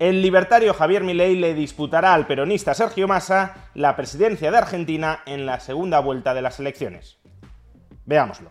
El libertario Javier Milei le disputará al peronista Sergio Massa la presidencia de Argentina en la segunda vuelta de las elecciones. Veámoslo.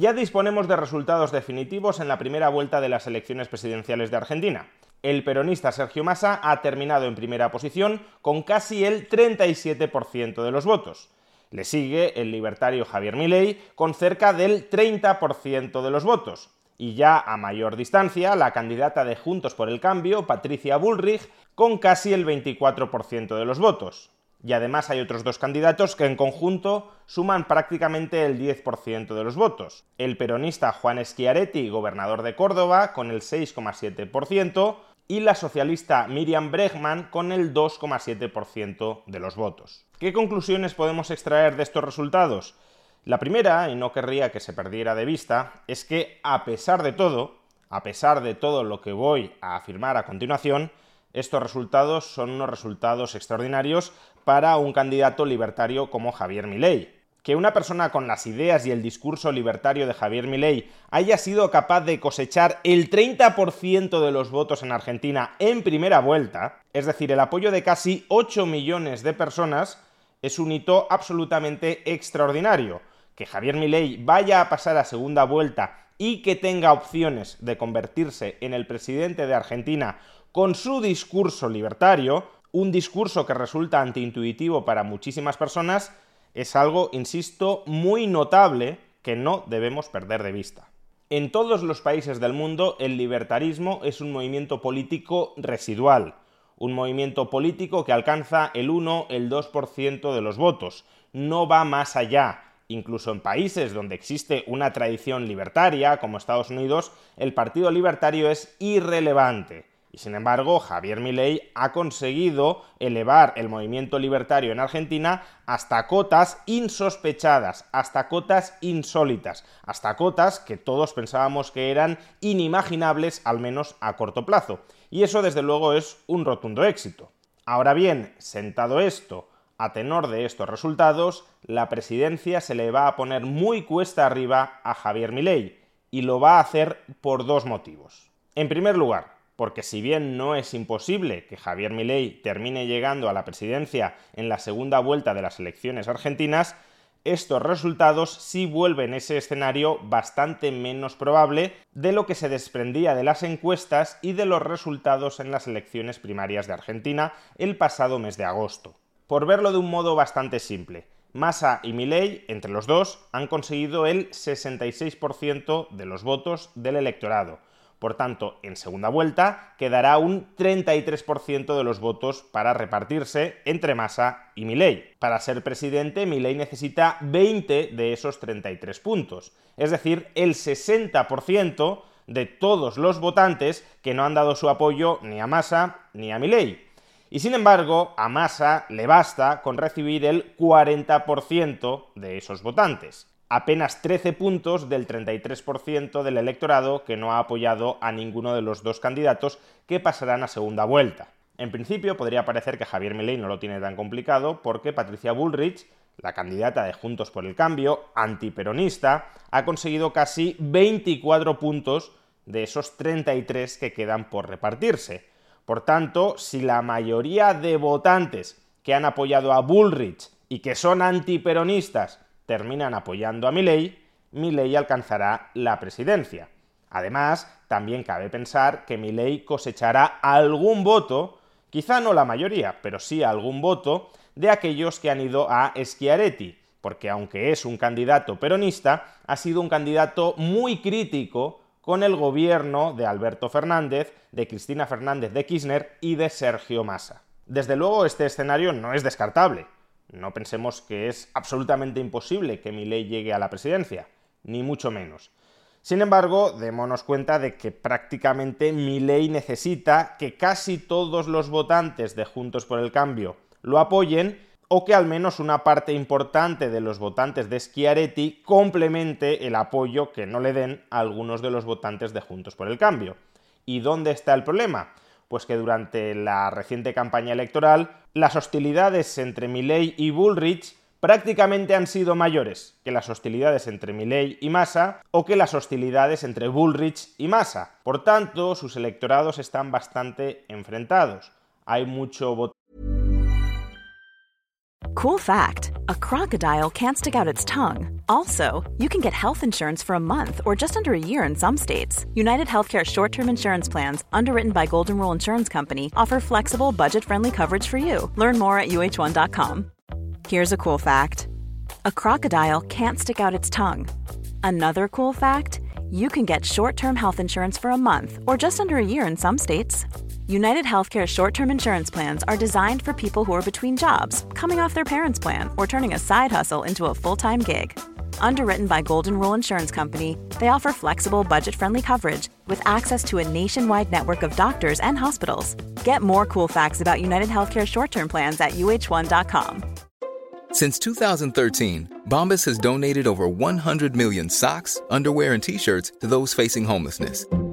Ya disponemos de resultados definitivos en la primera vuelta de las elecciones presidenciales de Argentina. El peronista Sergio Massa ha terminado en primera posición con casi el 37% de los votos. Le sigue el libertario Javier Milei con cerca del 30% de los votos y ya a mayor distancia la candidata de Juntos por el Cambio, Patricia Bullrich, con casi el 24% de los votos. Y además hay otros dos candidatos que en conjunto suman prácticamente el 10% de los votos. El peronista Juan Schiaretti, gobernador de Córdoba, con el 6,7%, y la socialista Miriam Bregman con el 2,7% de los votos. ¿Qué conclusiones podemos extraer de estos resultados? La primera, y no querría que se perdiera de vista, es que a pesar de todo, a pesar de todo lo que voy a afirmar a continuación, estos resultados son unos resultados extraordinarios para un candidato libertario como Javier Milei. Que una persona con las ideas y el discurso libertario de Javier Milei haya sido capaz de cosechar el 30% de los votos en Argentina en primera vuelta, es decir, el apoyo de casi 8 millones de personas, es un hito absolutamente extraordinario que Javier Milei vaya a pasar a segunda vuelta y que tenga opciones de convertirse en el presidente de Argentina con su discurso libertario, un discurso que resulta antiintuitivo para muchísimas personas, es algo, insisto, muy notable que no debemos perder de vista. En todos los países del mundo el libertarismo es un movimiento político residual, un movimiento político que alcanza el 1, el 2% de los votos, no va más allá, Incluso en países donde existe una tradición libertaria, como Estados Unidos, el Partido Libertario es irrelevante. Y sin embargo, Javier Milei ha conseguido elevar el movimiento libertario en Argentina hasta cotas insospechadas, hasta cotas insólitas, hasta cotas que todos pensábamos que eran inimaginables, al menos a corto plazo. Y eso desde luego es un rotundo éxito. Ahora bien, sentado esto, a tenor de estos resultados, la presidencia se le va a poner muy cuesta arriba a Javier Milei, y lo va a hacer por dos motivos. En primer lugar, porque si bien no es imposible que Javier Milei termine llegando a la presidencia en la segunda vuelta de las elecciones argentinas, estos resultados sí vuelven ese escenario bastante menos probable de lo que se desprendía de las encuestas y de los resultados en las elecciones primarias de Argentina el pasado mes de agosto. Por verlo de un modo bastante simple, Massa y Milei, entre los dos, han conseguido el 66% de los votos del electorado. Por tanto, en segunda vuelta quedará un 33% de los votos para repartirse entre Massa y Milei. Para ser presidente, Milei necesita 20 de esos 33 puntos, es decir, el 60% de todos los votantes que no han dado su apoyo ni a Massa ni a Milei. Y sin embargo, a Massa le basta con recibir el 40% de esos votantes. Apenas 13 puntos del 33% del electorado que no ha apoyado a ninguno de los dos candidatos que pasarán a segunda vuelta. En principio podría parecer que Javier Milei no lo tiene tan complicado porque Patricia Bullrich, la candidata de Juntos por el Cambio, antiperonista, ha conseguido casi 24 puntos de esos 33 que quedan por repartirse. Por tanto, si la mayoría de votantes que han apoyado a Bullrich y que son antiperonistas terminan apoyando a Milley, Milley alcanzará la presidencia. Además, también cabe pensar que Milley cosechará algún voto, quizá no la mayoría, pero sí algún voto, de aquellos que han ido a Schiaretti, porque aunque es un candidato peronista, ha sido un candidato muy crítico con el gobierno de Alberto Fernández, de Cristina Fernández de Kirchner y de Sergio Massa. Desde luego este escenario no es descartable. No pensemos que es absolutamente imposible que Milei llegue a la presidencia, ni mucho menos. Sin embargo, démonos cuenta de que prácticamente ley necesita que casi todos los votantes de Juntos por el Cambio lo apoyen o que al menos una parte importante de los votantes de Schiaretti complemente el apoyo que no le den algunos de los votantes de Juntos por el Cambio. ¿Y dónde está el problema? Pues que durante la reciente campaña electoral las hostilidades entre Milley y Bullrich prácticamente han sido mayores que las hostilidades entre Milley y Massa o que las hostilidades entre Bullrich y Massa. Por tanto, sus electorados están bastante enfrentados. Hay mucho voto. Cool fact a crocodile can't stick out its tongue. Also, you can get health insurance for a month or just under a year in some states. United Healthcare short term insurance plans, underwritten by Golden Rule Insurance Company, offer flexible, budget friendly coverage for you. Learn more at uh1.com. Here's a cool fact a crocodile can't stick out its tongue. Another cool fact you can get short term health insurance for a month or just under a year in some states. United Healthcare short term insurance plans are designed for people who are between jobs, coming off their parents' plan, or turning a side hustle into a full time gig. Underwritten by Golden Rule Insurance Company, they offer flexible, budget friendly coverage with access to a nationwide network of doctors and hospitals. Get more cool facts about United Healthcare short term plans at uh1.com. Since 2013, Bombas has donated over 100 million socks, underwear, and t shirts to those facing homelessness.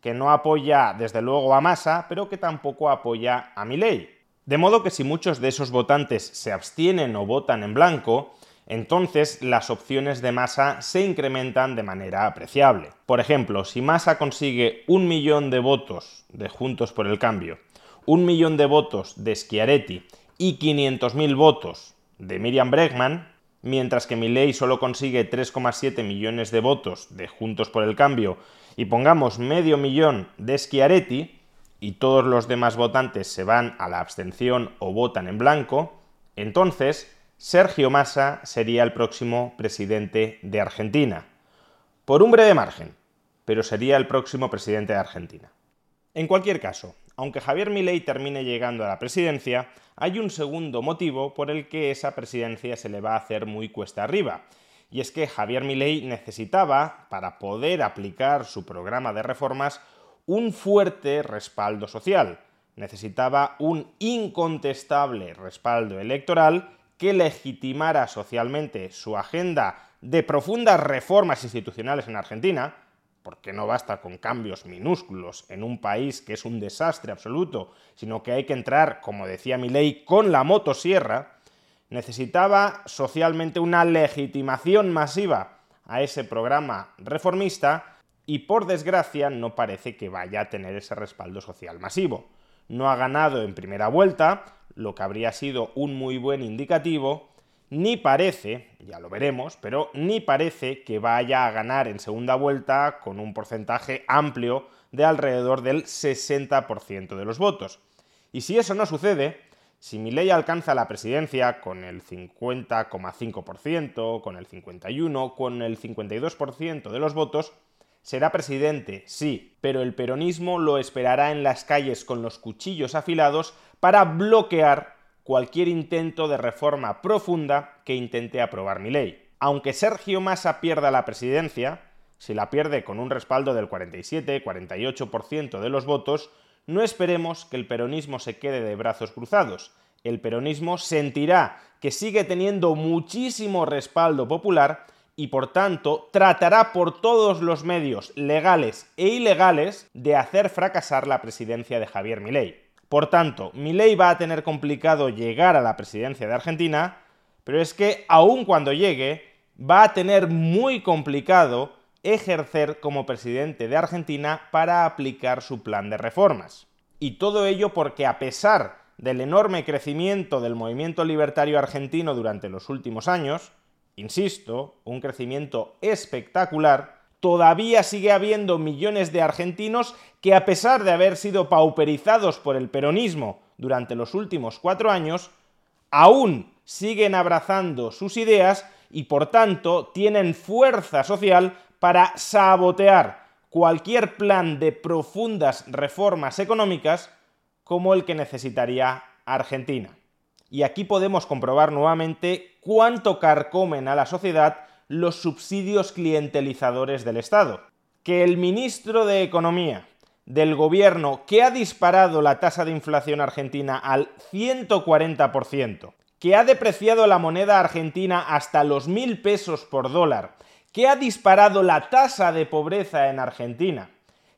que no apoya desde luego a Massa, pero que tampoco apoya a Milei. De modo que si muchos de esos votantes se abstienen o votan en blanco, entonces las opciones de Massa se incrementan de manera apreciable. Por ejemplo, si Massa consigue un millón de votos de Juntos por el Cambio, un millón de votos de Schiaretti y 500.000 votos de Miriam Bregman, mientras que Milley solo consigue 3,7 millones de votos de Juntos por el Cambio y pongamos medio millón de Schiaretti y todos los demás votantes se van a la abstención o votan en blanco, entonces Sergio Massa sería el próximo presidente de Argentina. Por un breve margen, pero sería el próximo presidente de Argentina. En cualquier caso, aunque Javier Milei termine llegando a la presidencia, hay un segundo motivo por el que esa presidencia se le va a hacer muy cuesta arriba. Y es que Javier Milei necesitaba, para poder aplicar su programa de reformas, un fuerte respaldo social. Necesitaba un incontestable respaldo electoral que legitimara socialmente su agenda de profundas reformas institucionales en Argentina, porque no basta con cambios minúsculos en un país que es un desastre absoluto, sino que hay que entrar, como decía mi ley, con la motosierra, necesitaba socialmente una legitimación masiva a ese programa reformista y por desgracia no parece que vaya a tener ese respaldo social masivo. No ha ganado en primera vuelta, lo que habría sido un muy buen indicativo, ni parece, ya lo veremos, pero ni parece que vaya a ganar en segunda vuelta con un porcentaje amplio de alrededor del 60% de los votos. Y si eso no sucede, si Milei alcanza la presidencia con el 50,5%, con el 51%, con el 52% de los votos, será presidente, sí, pero el peronismo lo esperará en las calles con los cuchillos afilados para bloquear cualquier intento de reforma profunda que intente aprobar mi ley. Aunque Sergio Massa pierda la presidencia, si la pierde con un respaldo del 47-48% de los votos, no esperemos que el peronismo se quede de brazos cruzados. El peronismo sentirá que sigue teniendo muchísimo respaldo popular y por tanto tratará por todos los medios legales e ilegales de hacer fracasar la presidencia de Javier Milei. Por tanto, Milei va a tener complicado llegar a la presidencia de Argentina, pero es que aun cuando llegue, va a tener muy complicado ejercer como presidente de Argentina para aplicar su plan de reformas. Y todo ello porque a pesar del enorme crecimiento del movimiento libertario argentino durante los últimos años, insisto, un crecimiento espectacular, todavía sigue habiendo millones de argentinos que a pesar de haber sido pauperizados por el peronismo durante los últimos cuatro años, aún siguen abrazando sus ideas y por tanto tienen fuerza social para sabotear cualquier plan de profundas reformas económicas como el que necesitaría Argentina. Y aquí podemos comprobar nuevamente cuánto carcomen a la sociedad los subsidios clientelizadores del Estado. Que el ministro de Economía del gobierno que ha disparado la tasa de inflación argentina al 140%, que ha depreciado la moneda argentina hasta los mil pesos por dólar, que ha disparado la tasa de pobreza en Argentina,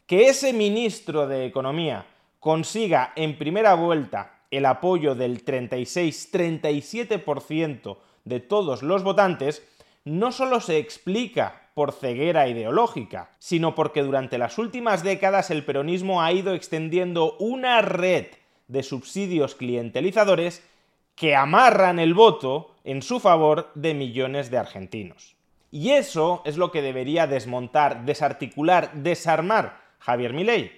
que ese ministro de Economía consiga en primera vuelta el apoyo del 36-37% de todos los votantes, no solo se explica por ceguera ideológica, sino porque durante las últimas décadas el peronismo ha ido extendiendo una red de subsidios clientelizadores que amarran el voto en su favor de millones de argentinos. Y eso es lo que debería desmontar, desarticular, desarmar Javier Milei.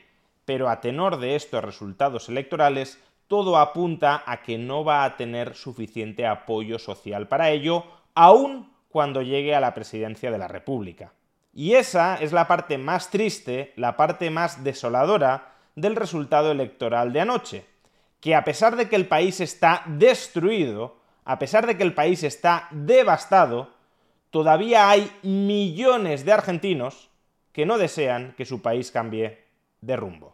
Pero a tenor de estos resultados electorales, todo apunta a que no va a tener suficiente apoyo social para ello, aún cuando llegue a la presidencia de la República. Y esa es la parte más triste, la parte más desoladora del resultado electoral de anoche, que a pesar de que el país está destruido, a pesar de que el país está devastado, todavía hay millones de argentinos que no desean que su país cambie de rumbo.